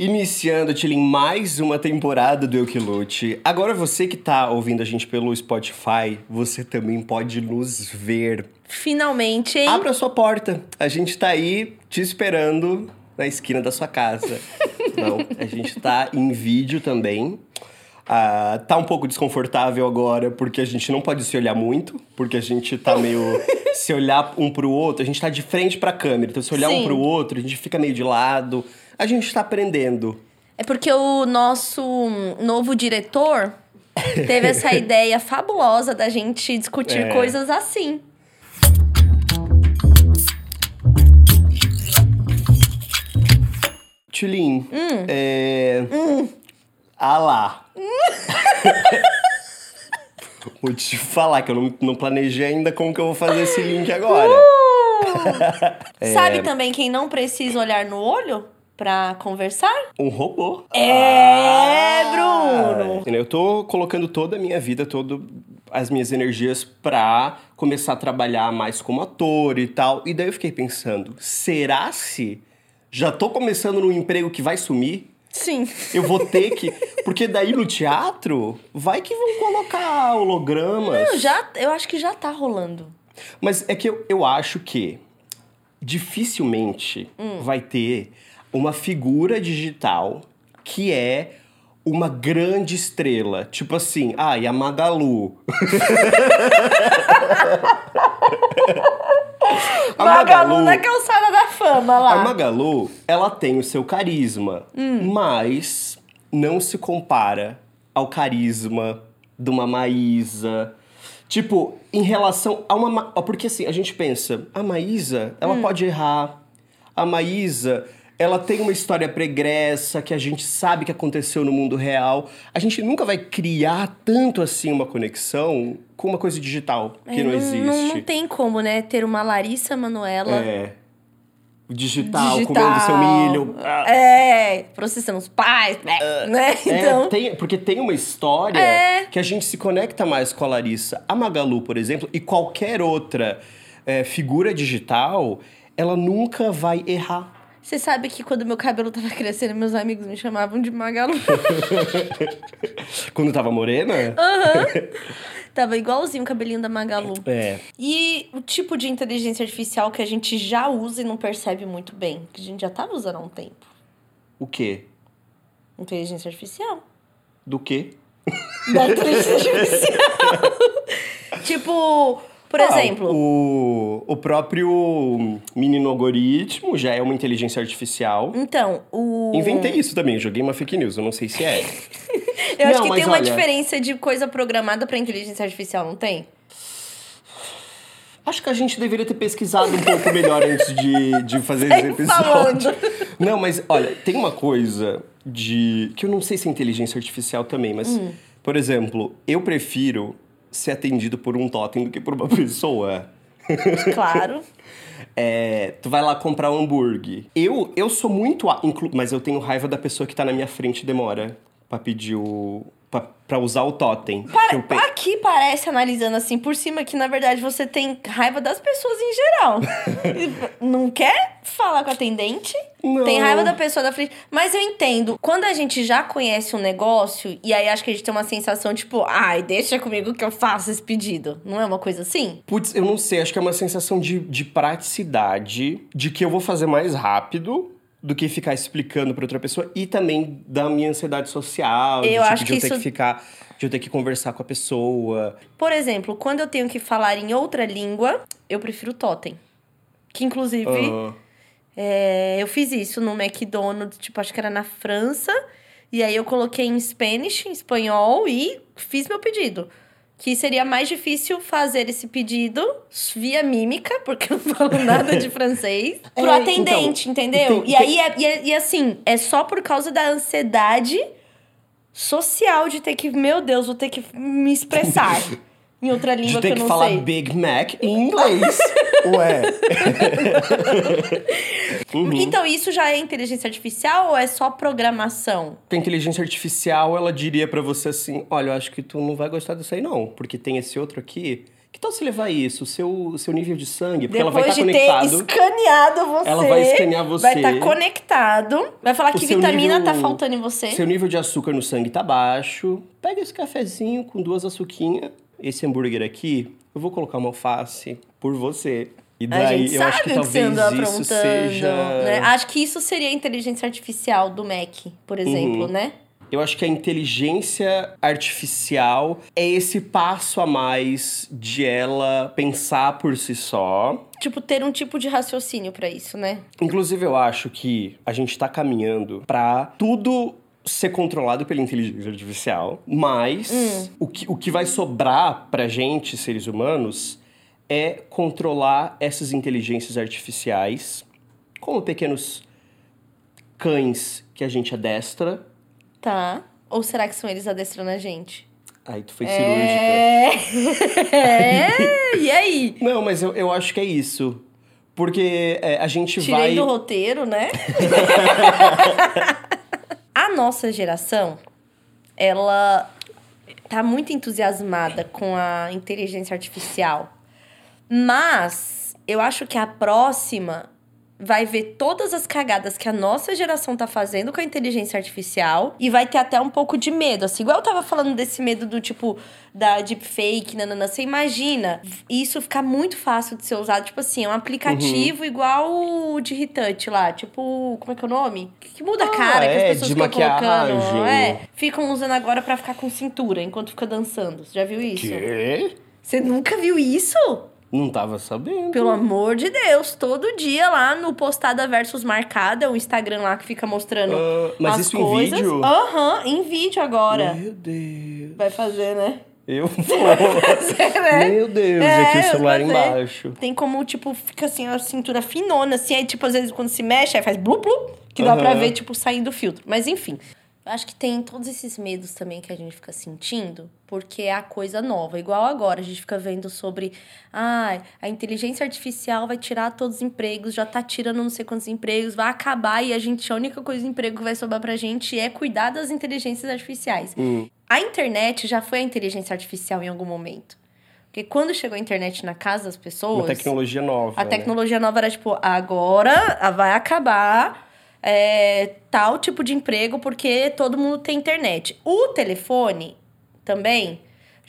Iniciando, Tilin, mais uma temporada do Eu Que Lute. Agora você que tá ouvindo a gente pelo Spotify, você também pode nos ver. Finalmente, hein? Abra a sua porta. A gente tá aí te esperando na esquina da sua casa. Não, a gente tá em vídeo também. Ah, tá um pouco desconfortável agora, porque a gente não pode se olhar muito, porque a gente tá meio. se olhar um pro outro, a gente tá de frente pra câmera. Então, se olhar Sim. um pro outro, a gente fica meio de lado. A gente tá aprendendo. É porque o nosso novo diretor teve essa ideia fabulosa da gente discutir É. coisas assim. Tulin, Hum. é. Ah lá. vou te falar que eu não, não planejei ainda como que eu vou fazer esse link agora. É. Sabe também quem não precisa olhar no olho pra conversar? Um robô. É, Bruno! Entendeu? Eu tô colocando toda a minha vida, todas as minhas energias pra começar a trabalhar mais como ator e tal. E daí eu fiquei pensando, será se já tô começando num emprego que vai sumir? Sim. Eu vou ter que. Porque daí no teatro, vai que vão colocar hologramas. Não, já, eu acho que já tá rolando. Mas é que eu, eu acho que dificilmente Hum. vai ter uma figura digital que é uma grande estrela. Tipo assim, ah, e a Magalu. a Magalu na calçada da fama lá. a Magalu, ela tem o seu carisma, Hum. mas não se compara ao carisma de uma Maísa. Tipo, em relação a uma. Ma- Porque assim, a gente pensa, a Maísa, ela Hum. pode errar. A Maísa, ela tem uma história pregressa que a gente sabe que aconteceu no mundo real. A gente nunca vai criar tanto assim uma conexão com uma coisa digital que É, não, existe. Não, não tem como, né? Ter uma Larissa Manuela. É. Digital, Digital. comendo seu milho. Ah. É, processando os pais, né? Então. É, tem- porque tem uma história É. que a gente se conecta mais com a Larissa. A Magalu, por exemplo, e qualquer outra é, figura digital, ela nunca vai errar. Você sabe que quando meu cabelo tava crescendo, meus amigos me chamavam de Magalu. Quando tava morena? tava igualzinho o cabelinho da Magalu. É. E o tipo de inteligência artificial que a gente já usa e não percebe muito bem, que a gente já tava usando há um tempo. O quê? Inteligência artificial. Do quê? Da inteligência artificial. tipo, por Ah, exemplo. O, o próprio menino algoritmo já é uma inteligência artificial. Então, o. Inventei isso também, joguei uma fake news, eu não sei se é. Eu acho Não, que mas tem uma olha- diferença de coisa programada pra inteligência artificial, não tem? Acho que a gente deveria ter pesquisado um pouco melhor antes de, de fazer esse episódio. falando. Não, mas olha, tem uma coisa de. que eu não sei se é inteligência artificial também, mas, Hum. por exemplo, eu prefiro ser atendido por um totem do que por uma pessoa. Claro. É, tu vai lá comprar um hambúrguer. Eu, eu sou muito. mas eu tenho raiva da pessoa que tá na minha frente e demora pra pedir o. pra, pra usar o totem. Para- eu pe- Aqui parece, analisando assim por cima, que na verdade você tem raiva das pessoas em geral. não quer falar com a atendente? Não. Tem raiva da pessoa da frente. Mas eu entendo. Quando a gente já conhece um negócio, e aí acho que a gente tem uma sensação tipo, ai, deixa comigo que eu faço esse pedido. Não é uma coisa assim? Putz, eu não sei, acho que é uma sensação de, de praticidade, de que eu vou fazer mais rápido do que ficar explicando pra outra pessoa e também da minha ansiedade social, de, Eu tipo, acho de eu que ter isso- que ficar, de eu ter que conversar com a pessoa. Por exemplo, quando eu tenho que falar em outra língua, eu prefiro totem. Que inclusive. Ah, É, eu fiz isso no McDonald's, tipo, acho que era na França. E aí eu coloquei em Spanish, em espanhol, e fiz meu pedido. Que seria mais difícil fazer esse pedido via mímica, porque eu não falo nada de francês, pro É, atendente, então, entendeu? tem- e aí, é, e, é- e assim, é só por causa da ansiedade social de ter que, meu Deus, vou ter que me expressar em outra de língua ter que que eu não falar sei. Big Mac em inglês. Ué. Uhum. Então, isso já é inteligência artificial ou é só programação? A inteligência artificial, ela diria pra você assim: olha, eu acho que tu não vai gostar disso aí, não, porque tem esse outro aqui Que tal se levar isso, o seu, seu nível de sangue? Porque ela Depois vai estar de conectado. ter escaneado você. Ela vai escanear você. Vai estar conectado. Vai falar O que vitamina nível- tá faltando em você. Seu nível de açúcar no sangue tá baixo. Pega esse cafezinho com duas açuquinhas. Esse hambúrguer aqui, eu vou colocar uma alface por você. E A daí eu acho sabe que o que você talvez isso aprontando. seja. Né? Acho que isso seria a inteligência artificial do Mac, por Uhum. exemplo, né? Eu acho que a inteligência artificial é esse passo a mais de ela pensar por si só. Tipo, ter um tipo de raciocínio pra isso, né? Inclusive, eu acho que a gente tá caminhando pra tudo ser controlado pela inteligência artificial, mas Hum. o, que, o que vai sobrar pra gente, seres humanos, é controlar essas inteligências artificiais como pequenos cães que a gente adestra. Tá. Ou será que são eles adestrando a gente? Aí tu foi cirúrgica. É. é. E aí? Não, mas eu, eu acho que é isso. Porque é, a gente Tirei vai. do roteiro, né? nossa geração, ela tá muito entusiasmada com a inteligência artificial. Mas eu acho que a próxima vai ver todas as cagadas que a nossa geração tá fazendo com a inteligência artificial e vai ter até um pouco de medo. Assim, igual eu tava falando desse medo do tipo da deepfake, nanana. Você imagina isso ficar muito fácil de ser usado. Tipo assim, é um aplicativo igual o de Retouch lá. Tipo, como é que é o nome? Que, que muda a Ah, cara que é, as pessoas de ficam colocando. maquiagem. É, ficam usando agora pra ficar com cintura enquanto fica dançando. Você já viu isso? Quê? Você nunca viu isso? Não tava sabendo. Pelo amor de Deus, todo dia lá no Postada versus Marcada, o Instagram lá que fica mostrando Ah, mas as isso em coisas. vídeo? Aham, em vídeo agora. Meu Deus. Vai fazer, né? Eu vou. né? Meu Deus, É, aqui o celular eu fazer. embaixo. Tem como, tipo, fica assim, a cintura finona, assim, aí, tipo, às vezes quando se mexe, aí faz blu blu, que dá pra ver, tipo, saindo do filtro. Mas enfim. Acho que tem todos esses medos também que a gente fica sentindo, porque é a coisa nova. Igual agora, a gente fica vendo sobre. Ah, a inteligência artificial vai tirar todos os empregos, já tá tirando não sei quantos empregos, vai acabar e a gente, a única coisa de emprego que vai sobrar pra gente é cuidar das inteligências artificiais. Hum. A internet já foi a inteligência artificial em algum momento. Porque quando chegou a internet na casa das pessoas. Uma tecnologia nova. A né? tecnologia nova era tipo, agora vai acabar é, tal tipo de emprego porque todo mundo tem internet. O telefone também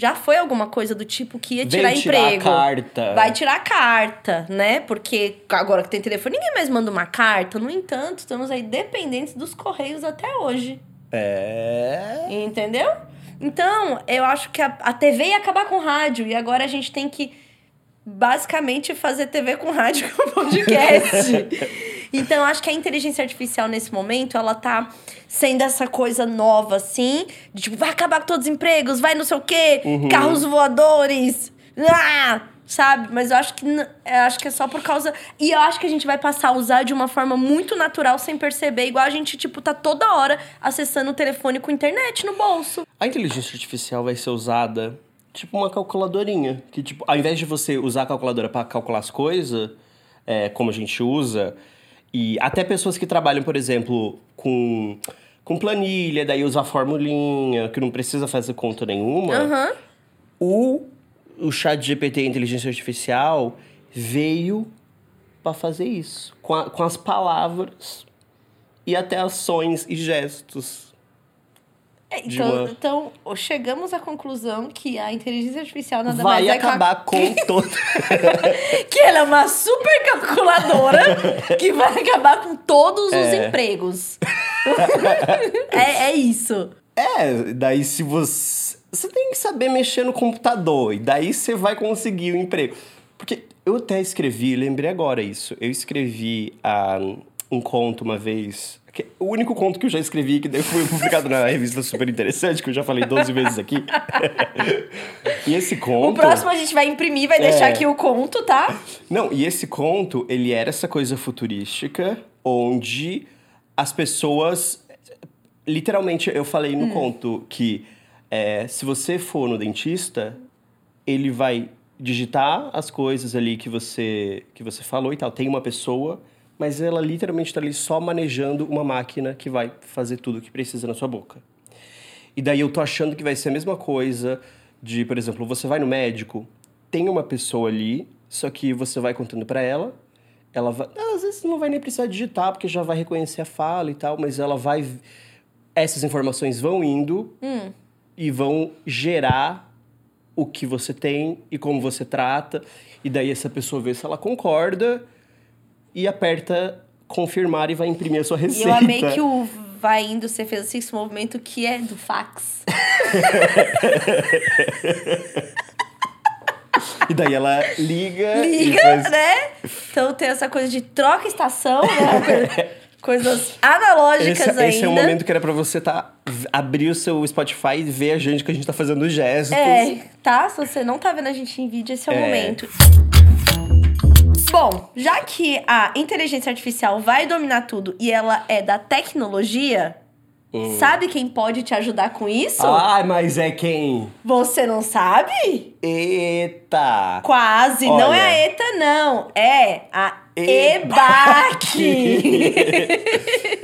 já foi alguma coisa do tipo que ia tirar Vem tirar emprego. carta. Vai tirar carta, né? Porque agora que tem telefone, ninguém mais manda uma carta. No entanto, estamos aí dependentes dos correios até hoje. É. Entendeu? Então, eu acho que a, a TV ia acabar com rádio. E agora a gente tem que, basicamente, fazer TV com rádio com podcast. então, acho que a inteligência artificial, nesse momento, ela tá sendo essa coisa nova, assim. De, tipo, vai acabar com todos os empregos, vai não sei o quê, carros voadores. Ah! Sabe? Mas eu acho que eu acho que é só por causa. E eu acho que a gente vai passar a usar de uma forma muito natural, sem perceber, igual a gente, tipo, tá toda hora acessando o telefone com internet no bolso. A inteligência artificial vai ser usada tipo uma calculadorinha. Que, tipo, ao invés de você usar a calculadora para calcular as coisas, é, como a gente usa, e até pessoas que trabalham, por exemplo, com, com planilha, daí usa a formulinha, que não precisa fazer conta nenhuma. Aham. O, o chat GPT, inteligência artificial, veio para fazer isso. Com, a- com as palavras e até ações e gestos. É, Então, uma- então, chegamos à conclusão que a inteligência artificial nada Vai mais é acabar com todo. que, a- ela é uma super calculadora que vai acabar com todos os É. empregos. é, é isso. É, daí se você. Você tem que saber mexer no computador, e daí você vai conseguir o emprego. Porque eu até escrevi, lembrei agora isso. Eu escrevi ah, um conto uma vez. O único conto que eu já escrevi, que foi publicado na revista super interessante, que eu já falei 12 vezes aqui. e esse conto. O próximo a gente vai imprimir, vai deixar É. aqui o conto, tá? Não, e esse conto, ele era essa coisa futurística, onde as pessoas. Literalmente, eu falei no conto que é, se você for no dentista, ele vai digitar as coisas ali que você, que você falou e tal. Tem uma pessoa, mas ela literalmente está ali só manejando uma máquina que vai fazer tudo o que precisa na sua boca. E daí eu tô achando que vai ser a mesma coisa de, por exemplo, você vai no médico tem uma pessoa ali, só que você vai contando pra ela, ela vai. Às vezes não vai nem precisar digitar, porque já vai reconhecer a fala e tal, mas ela vai. Essas informações vão indo Hum. e vão gerar o que você tem e como você trata. E daí essa pessoa vê se ela concorda e aperta confirmar e vai imprimir a sua E receita. eu amei que o vai indo, você fez assim, esse movimento que é do fax. E daí ela liga. e Liga, faz- né? Então tem essa coisa de troca estação, né? Coisas analógicas Esse, ainda. esse é o momento que era pra você tá, abrir o seu Spotify e ver a gente que a gente tá fazendo gestos. É, tá? Se você não tá vendo a gente em vídeo, esse é o É. momento. Bom, já que a inteligência artificial vai dominar tudo e ela é da tecnologia, sabe quem pode te ajudar com isso? Ai, mas é quem? Você não sabe? Eita! Quase. Não Olha. é a ETA, não. É a EBAC.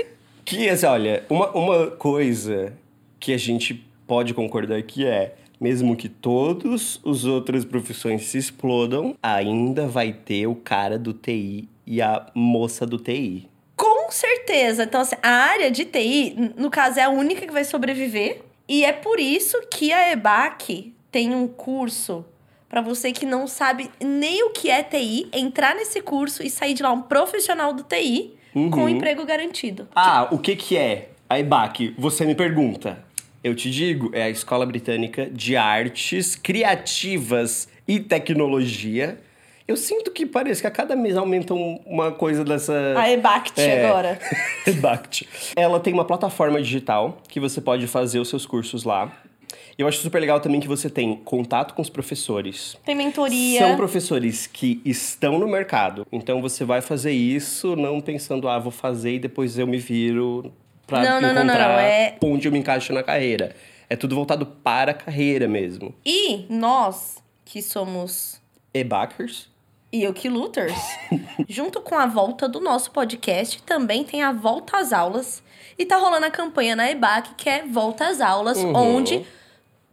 Que, assim, olha, uma, uma coisa que a gente pode concordar aqui é, mesmo que todos os outras profissões se explodam, ainda vai ter o cara do TI e a moça do TI. Com certeza. Então, assim, a área de TI, no caso, é a única que vai sobreviver. E é por isso que a EBAC tem um curso para você que não sabe nem o que é TI, entrar nesse curso e sair de lá um profissional do TI com um emprego garantido. Ah, o que que é a EBAC? Você me pergunta. Eu te digo, é a Escola Britânica de Artes Criativas e Tecnologia. Eu sinto que parece que a cada mês aumenta um- uma coisa dessa... A EBACT É. agora. Ebact. Ela tem uma plataforma digital que você pode fazer os seus cursos lá. Eu acho super legal também que você tem contato com os professores. Tem mentoria. São professores que estão no mercado. Então você vai fazer isso não pensando, ah, vou fazer e depois eu me viro pra Não, não, não, encontrar não, é- onde eu me encaixo na carreira. É tudo voltado para a carreira mesmo. E nós, que somos E-Backers. Yoki Luters, junto com a volta do nosso podcast, também tem a volta às aulas. E tá rolando a campanha na EBAC, que é Volta às Aulas, Uhum. onde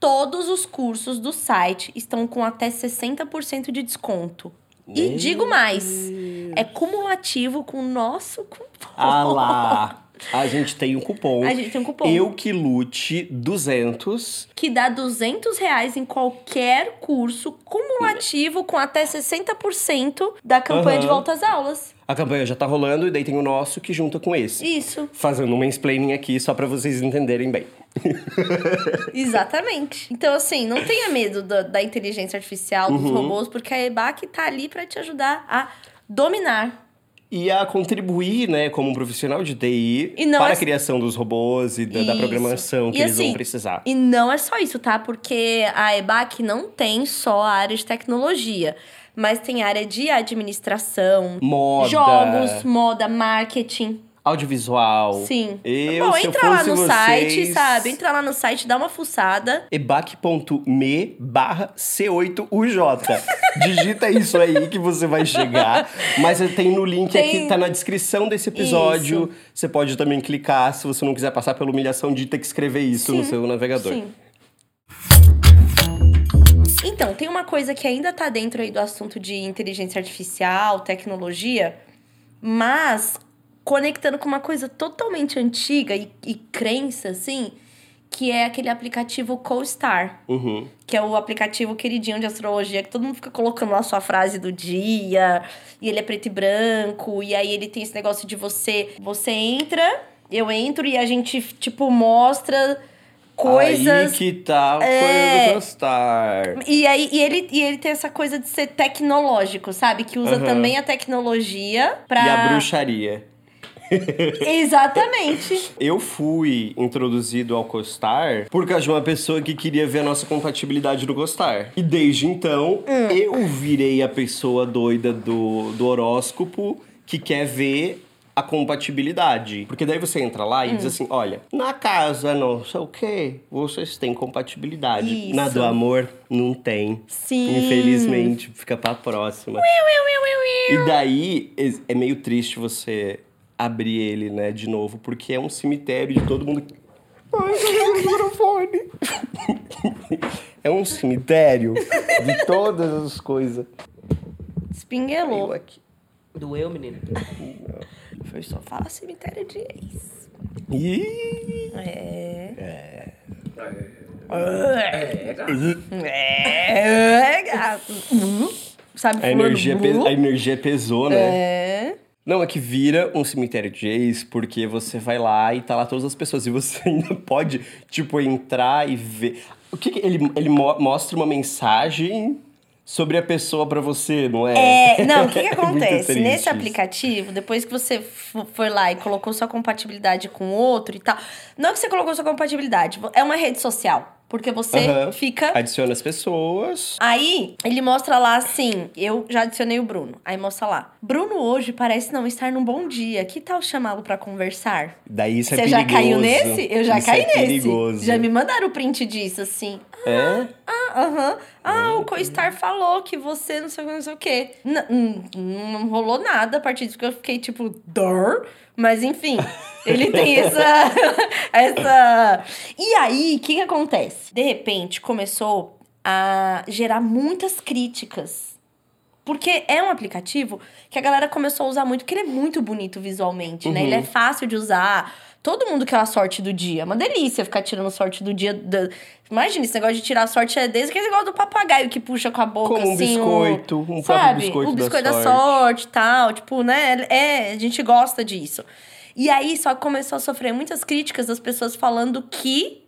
todos os cursos do site estão com até 60% de desconto. E Meu digo mais, é cumulativo com o nosso cupom. Ah lá! A gente tem um cupom. A gente tem um cupom. Eu que lute 200. Que dá 200 reais em qualquer curso cumulativo com até 60% da campanha de Aham. volta às aulas. A campanha já tá rolando e daí tem o nosso que junta com esse. Isso. Fazendo um mansplaining aqui só pra vocês entenderem bem. Exatamente. Então, assim, não tenha medo da, da inteligência artificial, dos Uhum. robôs, porque a EBAC tá ali pra te ajudar a dominar. E a contribuir, né, como um profissional de TI para é- a criação dos robôs e da, da programação que E eles assim, vão precisar. E não é só isso, tá? Porque a EBAC não tem só a área de tecnologia, mas tem área de administração, Moda, jogos, moda, marketing. audiovisual. Sim. Eu, Bom, eu entra lá no vocês, site, sabe? Entra lá no site, dá uma fuçada. ebac.me barra C8UJ. Digita isso aí que você vai chegar. Mas tem no link Tem- aqui, tá na descrição desse episódio. Você pode também clicar se você não quiser passar pela humilhação de ter que escrever isso no Sim, seu navegador. Sim. Então, tem uma coisa que ainda tá dentro aí do assunto de inteligência artificial, tecnologia, mas conectando com uma coisa totalmente antiga e, e crença, assim, que é aquele aplicativo CoStar, Uhum. que é o aplicativo queridinho de astrologia, que todo mundo fica colocando lá a sua frase do dia, e ele é preto e branco, e aí ele tem esse negócio de você, você entra, eu entro e a gente, tipo, mostra coisas Aí que tá a É. coisa do gostar. E aí e ele, e ele tem essa coisa de ser tecnológico, sabe? Que usa Aham. também a tecnologia pra. E a bruxaria. Exatamente. Eu fui introduzido ao Costar por causa de uma pessoa que queria ver a nossa compatibilidade no Costar. E desde então, Hum. eu virei a pessoa doida do, do horóscopo que quer ver a compatibilidade. Porque daí você entra lá e Hum. diz assim: olha, na casa não sei o quê, vocês têm compatibilidade. Isso. Na do amor, não tem. Sim. Infelizmente, fica pra próxima. E daí é meio triste você abrir ele, né, de novo, porque é um cemitério de todo mundo. Ai, cadê o microfone? É um cemitério de todas as coisas. Espinguelou. aqui. Doeu, menino? Foi só falar cemitério de ex. Ih, É. É, gato. É, gato. Sabe a energia, a energia pesou, né? É. Não, é que vira um cemitério de ex, porque você vai lá e tá lá todas as pessoas. E você ainda pode, tipo, entrar e ver. O que, que ele, ele mo- mostra uma mensagem sobre a pessoa pra você, não é? É, não, o que, que É acontece? Nesse aplicativo, depois que você foi lá e colocou sua compatibilidade com outro e tal. Não que você colocou sua compatibilidade, é uma rede social. Porque você Aham. fica. Adiciona as pessoas. Aí, ele mostra lá assim: eu já adicionei o Bruno. Aí mostra lá: Bruno hoje parece não estar num bom dia. Que tal chamá-lo pra conversar? Daí isso é Você perigoso. já caiu nesse? Eu já Isso caí é nesse. perigoso. Já me mandaram o print disso, assim. É? Ah, aham. Ah, o CoStar falou que você não sei o que, não sei o quê. N- n- não rolou nada a partir disso que eu fiquei tipo, dor. Mas enfim, ele tem essa. essa. E aí, o que, que acontece? De repente, começou a gerar muitas críticas. Porque é um aplicativo que a galera começou a usar muito, porque ele é muito bonito visualmente, né? Uhum. Ele é fácil de usar. Todo mundo quer a sorte do dia. É uma delícia ficar tirando sorte do dia. da- Imagina, esse negócio de tirar sorte é desde aquele negócio do papagaio que puxa com a boca, Como um assim. o- biscoito, um sabe? biscoito o da biscoito da sorte. sorte e tal. Tipo, né? É, a gente gosta disso. E aí só começou a sofrer muitas críticas das pessoas falando que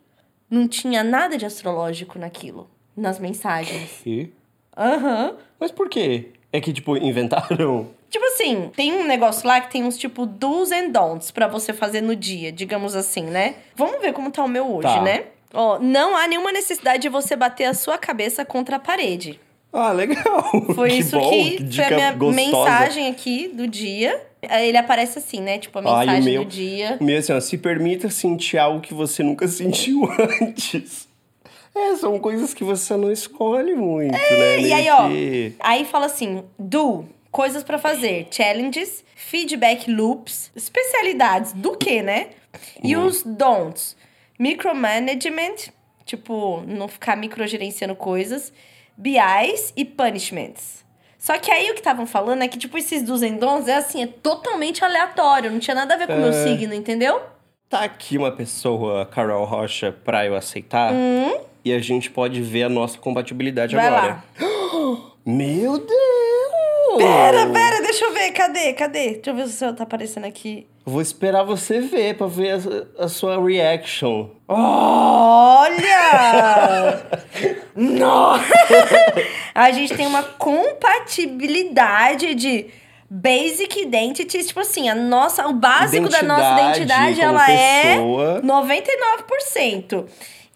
não tinha nada de astrológico naquilo, nas mensagens. E? Aham. Mas por quê? É que, tipo, inventaram? Tipo assim, tem um negócio lá que tem uns tipo do's and don'ts pra você fazer no dia, digamos assim, né? Vamos ver como tá o meu hoje, Tá. né? Ó, não há nenhuma necessidade de você bater a sua cabeça contra a parede. Ah, legal. Foi que isso bom, que, dica foi a minha gostosa. mensagem aqui do dia. Ele aparece assim, né? Tipo, a Ah, e mensagem meu- do dia. Meio assim, ó, se permita sentir algo que você nunca sentiu antes. É, são coisas que você não escolhe muito, né? É, E Meio aí, ó, aí fala assim: do, coisas pra fazer, challenges, feedback loops, especialidades do que, né? E Uhum. os don'ts, micromanagement, tipo, não ficar microgerenciando coisas, BIs e punishments. Só que aí o que estavam falando é que, tipo, esses dos and don'ts é assim, é totalmente aleatório, não tinha nada a ver com o meu É. signo, entendeu? Tá aqui uma pessoa, Carol Rocha, pra eu aceitar. E a gente pode ver a nossa compatibilidade Hum? Vai agora. lá. Meu Deus! Pera, pera, deixa eu ver, cadê, cadê? Deixa eu ver se o seu tá aparecendo aqui. Vou esperar você ver pra ver a, a sua reaction. Olha! Nossa! A gente tem uma compatibilidade de basic identities, tipo assim, a nossa, o básico da nossa Identidade identidade, ela pessoa. é 99%.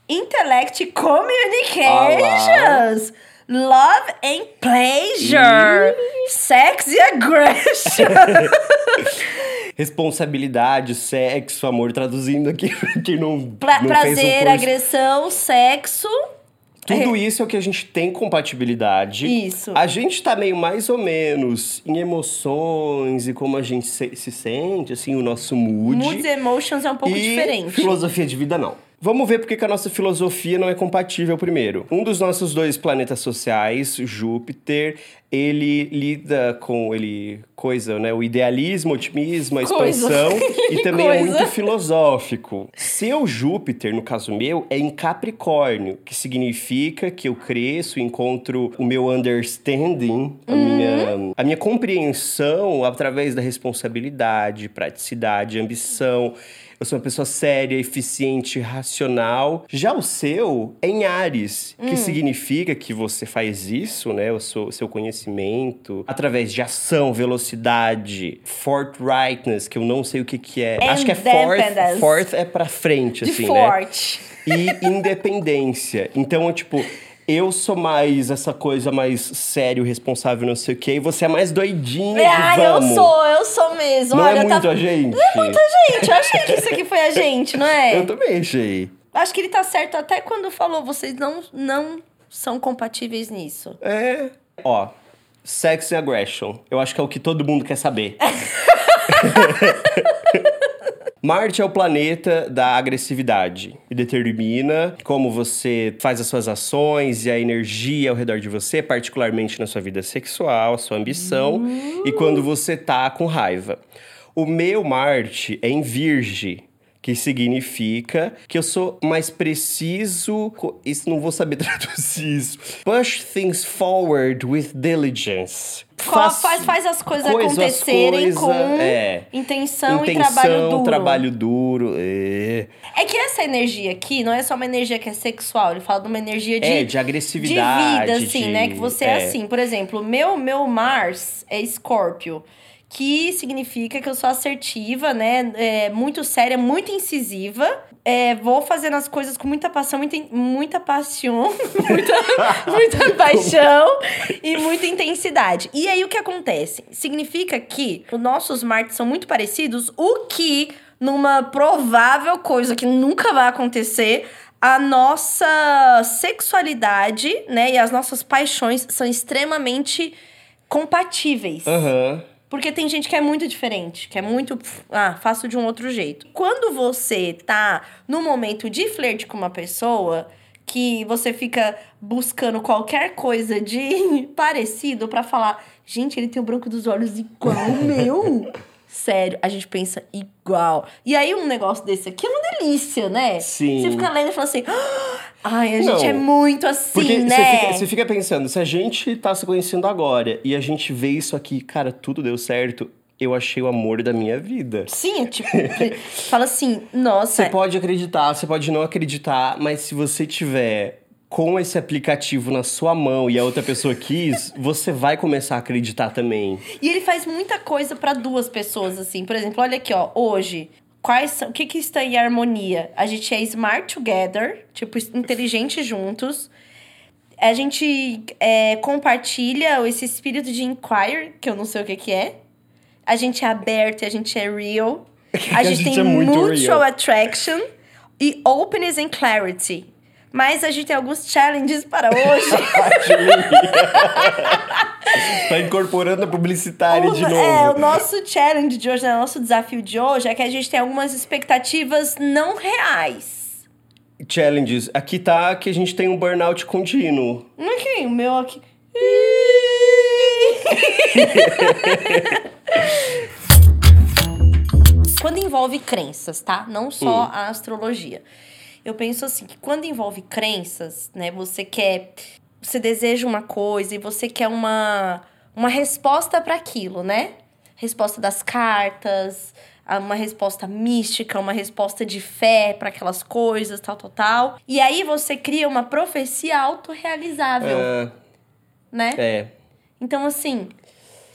Intellect communications. Love and pleasure. Sex e aggression. Responsabilidade, sexo, amor, traduzindo aqui pra quem não, Pra- não prazer, curso. agressão, sexo. Tudo isso é o que a gente tem compatibilidade. Isso. A gente tá meio mais ou menos em emoções e como a gente se, se sente, assim, o nosso mood. Moods e emotions é um pouco e diferente. filosofia de vida, não. Vamos ver porque que a nossa filosofia não é compatível primeiro. Um dos nossos dois planetas sociais, Júpiter, ele lida com ele coisa, né, o idealismo, o otimismo, a Coisa. expansão e também é Coisa. muito filosófico. Seu Júpiter, no caso meu, é em Capricórnio, que significa que eu cresço, encontro o meu understanding, a, Uhum. minha, a minha compreensão através da responsabilidade, praticidade, ambição. Eu sou uma pessoa séria, eficiente, racional. Já o seu é em Ares, Hum. que significa que você faz isso, né? O seu, seu conhecimento, através de ação, velocidade, forthrightness, que eu não sei o que, que é. Acho que é forth. Forth é pra frente, De assim, né? forte. E independência. Então, tipo, eu sou mais essa coisa mais sério, responsável, não sei o quê, e você é mais doidinha Ah, de eu vamos. sou, eu sou mesmo. Não Olha, é muito tá... a gente? Não é muita gente. Eu achei que isso aqui foi a gente, não é? Eu também achei. Acho que ele tá certo até quando falou, vocês não, não são compatíveis nisso. É. Ó, sex and aggression. Eu acho que é o que todo mundo quer saber. Marte é o planeta da agressividade e determina como você faz as suas ações e a energia ao redor de você, particularmente na sua vida sexual, a sua ambição Hum. e quando você tá com raiva. O meu Marte é em Virgem, que significa que eu sou mais preciso. Isso não vou saber traduzir isso. Push things forward with diligence. Faço faz, faz as coisas coisas, acontecerem coisa- com é. intenção, e Intenção, trabalho duro. trabalho duro. É, É que essa energia aqui não é só uma energia que é sexual, ele fala de uma energia de, é, de de agressividade. vida, assim, de- né? Que você é. assim. Por exemplo, meu, meu Mars é Escórpio. Que significa que eu sou assertiva, né? É, muito séria, muito incisiva. É, vou fazendo as coisas com muita paixão, muita, muita paixão, muita, muita paixão e muita intensidade. E aí o que acontece? Significa que os nossos Martes são muito parecidos, o que, numa provável coisa que nunca vai acontecer, a nossa sexualidade, né, e as nossas paixões são extremamente compatíveis. Aham. Porque tem gente que é muito diferente, que é muito. Ah, faço de um outro jeito. Quando você tá no momento de flerte com uma pessoa, que você fica buscando qualquer coisa de parecido pra falar, gente, ele tem o branco dos olhos igual ao meu. Sério, a gente pensa igual. E aí, um negócio desse aqui é uma delícia, né? Sim. Você fica lendo e fala assim. "Ah, Ai, a gente Não, é muito assim, Porque né? você fica, você fica pensando, se a gente tá se conhecendo agora e a gente vê isso aqui, cara, tudo deu certo, eu achei o amor da minha vida. Sim, é tipo, fala assim, nossa, Você pode acreditar, você pode não acreditar, mas se você tiver com esse aplicativo na sua mão e a outra pessoa quis, você vai começar a acreditar também. E ele faz muita coisa pra duas pessoas, assim. Por exemplo, olha aqui, ó. Hoje, quais são, o que que está em harmonia? A gente é smart together, tipo, inteligente juntos. A gente é, compartilha esse espírito de inquire, que eu não sei o que que é. A gente é aberto e a gente é real. A gente, gente tem é mutual real. attraction e openness and clarity. Mas a gente tem alguns challenges para hoje. tá incorporando a publicitária O- de novo. É, o nosso challenge de hoje, né, o nosso desafio de hoje é que a gente tem algumas expectativas não reais. Challenges. Aqui tá que a gente tem um burnout contínuo. Aqui, o meu aqui. quando envolve crenças, tá? Não só a astrologia. Eu penso assim, que quando envolve crenças, né, você quer você deseja uma coisa e você quer uma uma resposta para aquilo, né? Resposta das cartas, uma resposta mística, uma resposta de fé para aquelas coisas, tal, tal, tal. E aí você cria uma profecia autorrealizável, Ah, né? é. Então, assim,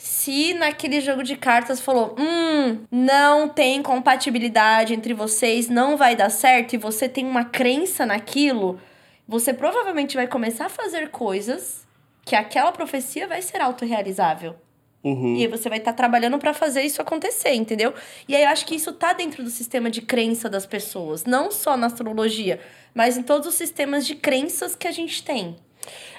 se naquele jogo de cartas falou, hum, não tem compatibilidade entre vocês, não vai dar certo, e você tem uma crença naquilo, você provavelmente vai começar a fazer coisas que aquela profecia vai ser autorrealizável. Uhum. E aí você vai estar trabalhando pra fazer isso acontecer, entendeu? E aí eu acho que isso tá dentro do sistema de crença das pessoas, não só na astrologia, mas em todos os sistemas de crenças que a gente tem.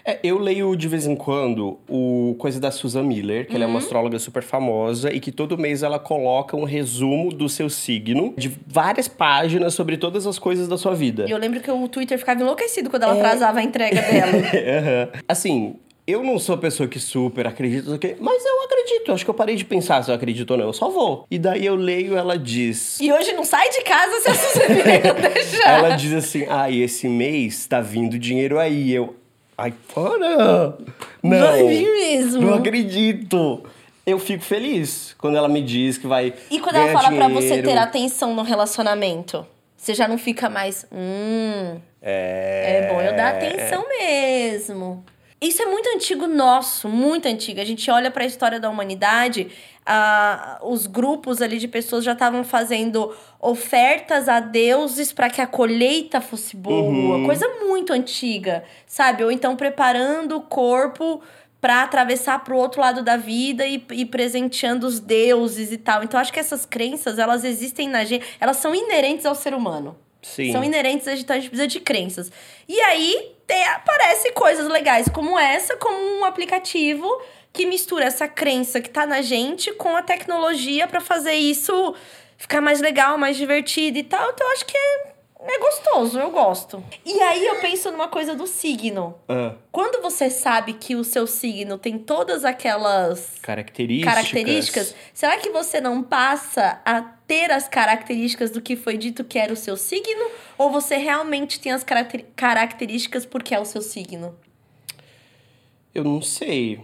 É, eu leio de vez em quando o coisa da Susan Miller, que ela é Uhum. uma astróloga super famosa e que todo mês ela coloca um resumo do seu signo, de várias páginas sobre todas as coisas da sua vida. E eu lembro que o Twitter ficava enlouquecido quando ela atrasava a entrega dela. Aham. Assim, eu não sou a pessoa que super acredita, mas eu acredito. Acho que eu parei de pensar se eu acredito ou não, eu só vou. E daí eu leio, ela diz. E hoje não sai de casa se a Suzane não deixar. Ela diz assim: ah, esse mês tá vindo dinheiro aí. Eu. Ai, para! Não! Vai vir mesmo. Não acredito! Eu fico feliz quando ela me diz que vai. E quando ela fala pra você dinheiro. ter atenção no relacionamento? Você já não fica mais. Hum. É. É bom eu dar atenção mesmo. Isso é muito antigo nosso, muito antigo. A gente olha para a história da humanidade, ah, os grupos ali de pessoas já estavam fazendo ofertas a deuses para que a colheita fosse boa, coisa muito antiga, sabe? Ou então preparando o corpo para atravessar para o outro lado da vida e, e presenteando os deuses e tal. Então acho que essas crenças, elas existem na gente, elas são inerentes ao ser humano. Sim. São inerentes a gente, então a gente precisa de crenças. E aí tem, aparecem coisas legais como essa, como um aplicativo que mistura essa crença que tá na gente com a tecnologia para fazer isso ficar mais legal, mais divertido e tal. Então eu acho que é, é gostoso, eu gosto. E aí eu penso numa coisa do signo. Ah, Quando você sabe que o seu signo tem todas aquelas características. características, será que você não passa a ter as características do que foi dito que era o seu signo? Ou você realmente tem as caracter- características porque é o seu signo? Eu não sei.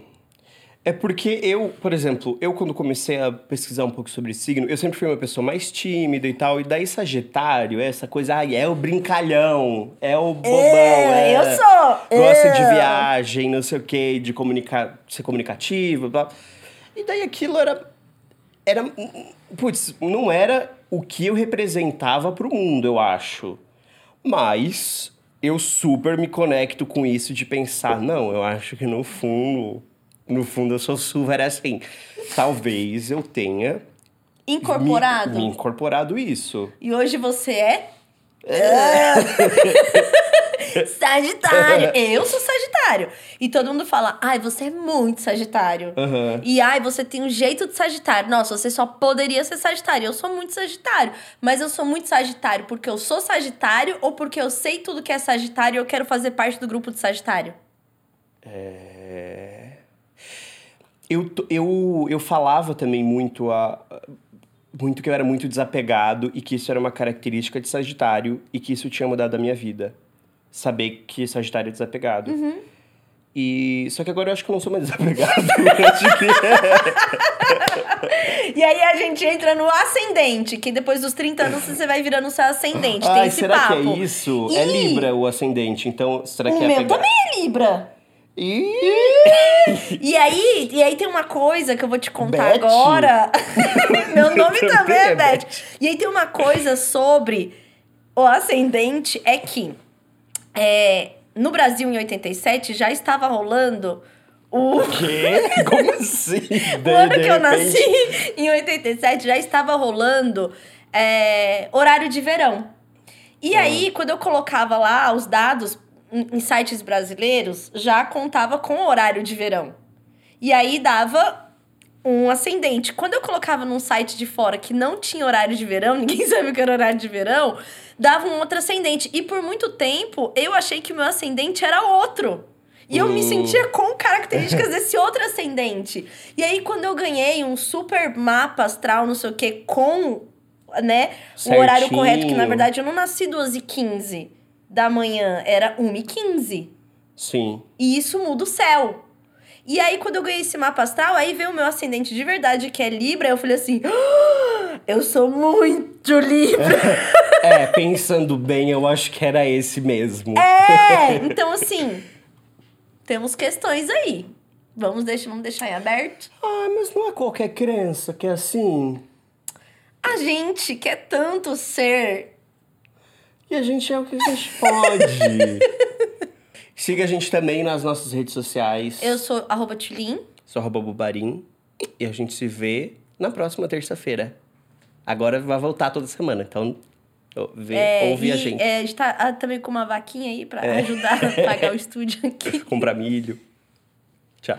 É porque eu, por exemplo, eu quando comecei a pesquisar um pouco sobre signo, eu sempre fui uma pessoa mais tímida e tal, e daí Sagitário, é essa coisa, ai, é o brincalhão, é o bobão, é, eu sou! gosta eu. de viagem, não sei o quê, de comunicar, ser comunicativo, blá. E daí aquilo era era putz, não era o que eu representava pro mundo, eu acho. Mas eu super me conecto com isso de pensar, não, eu acho que no fundo, no fundo eu sou super assim. Talvez eu tenha Incorporado. me, me incorporado isso. E hoje você é. Sagitário! Eu sou Sagitário. E todo mundo fala, ai, você é muito Sagitário. Aham. E ai, você tem um jeito de Sagitário. Nossa, você só poderia ser Sagitário. Eu sou muito Sagitário. Mas eu sou muito Sagitário porque eu sou Sagitário ou porque eu sei tudo que é Sagitário e eu quero fazer parte do grupo de Sagitário? Eu, eu, eu falava também muito a muito que eu era muito desapegado e que isso era uma característica de Sagitário e que isso tinha mudado a minha vida. Saber que Sagitário é desapegado. Uhum. E só que agora eu acho que eu não sou mais desapegado. Que E aí a gente entra no ascendente, que depois dos 30 anos você vai virando seu ascendente. tem Ai, esse será papo. que é isso? É Ih! Libra o ascendente, então será O que é meu apegado? também é Libra. E aí, e aí tem uma coisa que eu vou te contar Beth? agora. Meu nome Também também é é Beth. E aí tem uma coisa sobre o ascendente é que é, no Brasil em 87 já estava rolando o Quê? Como assim? o ano De que eu nasci, em 87, já estava rolando é, horário de verão. E aí, quando eu colocava lá os dados em, sites brasileiros, já contava com o horário de verão. E aí dava um ascendente. Quando eu colocava num site de fora que não tinha horário de verão, ninguém sabe o que era horário de verão, dava um outro ascendente. E por muito tempo, eu achei que o meu ascendente era outro. E eu me Hum. sentia com características desse outro ascendente. E aí, quando eu ganhei um super mapa astral, não sei o quê, com né, o horário correto, que na verdade eu não nasci 2 e 15 da manhã, era 1 e 15. Sim. E isso muda o céu. E aí, quando eu ganhei esse mapa astral, aí veio o meu ascendente de verdade, que é Libra. Eu falei assim: "Ah, eu sou muito Libra. É, pensando bem, eu acho que era esse mesmo. é! Então, assim, temos questões aí. Vamos deixar, vamos deixar em aberto. Ah, mas não é qualquer crença que é assim. A gente quer tanto ser. E a gente é o que a gente pode. Siga a gente também nas nossas redes sociais. Eu sou arroba Tulin. Sou arroba Bubarim. E a gente se vê na próxima terça-feira. Agora vai voltar toda semana, então vê, É, ouve a gente. é, a gente tá ah, também com uma vaquinha aí pra ajudar a pagar o estúdio aqui. Comprar milho. Tchau.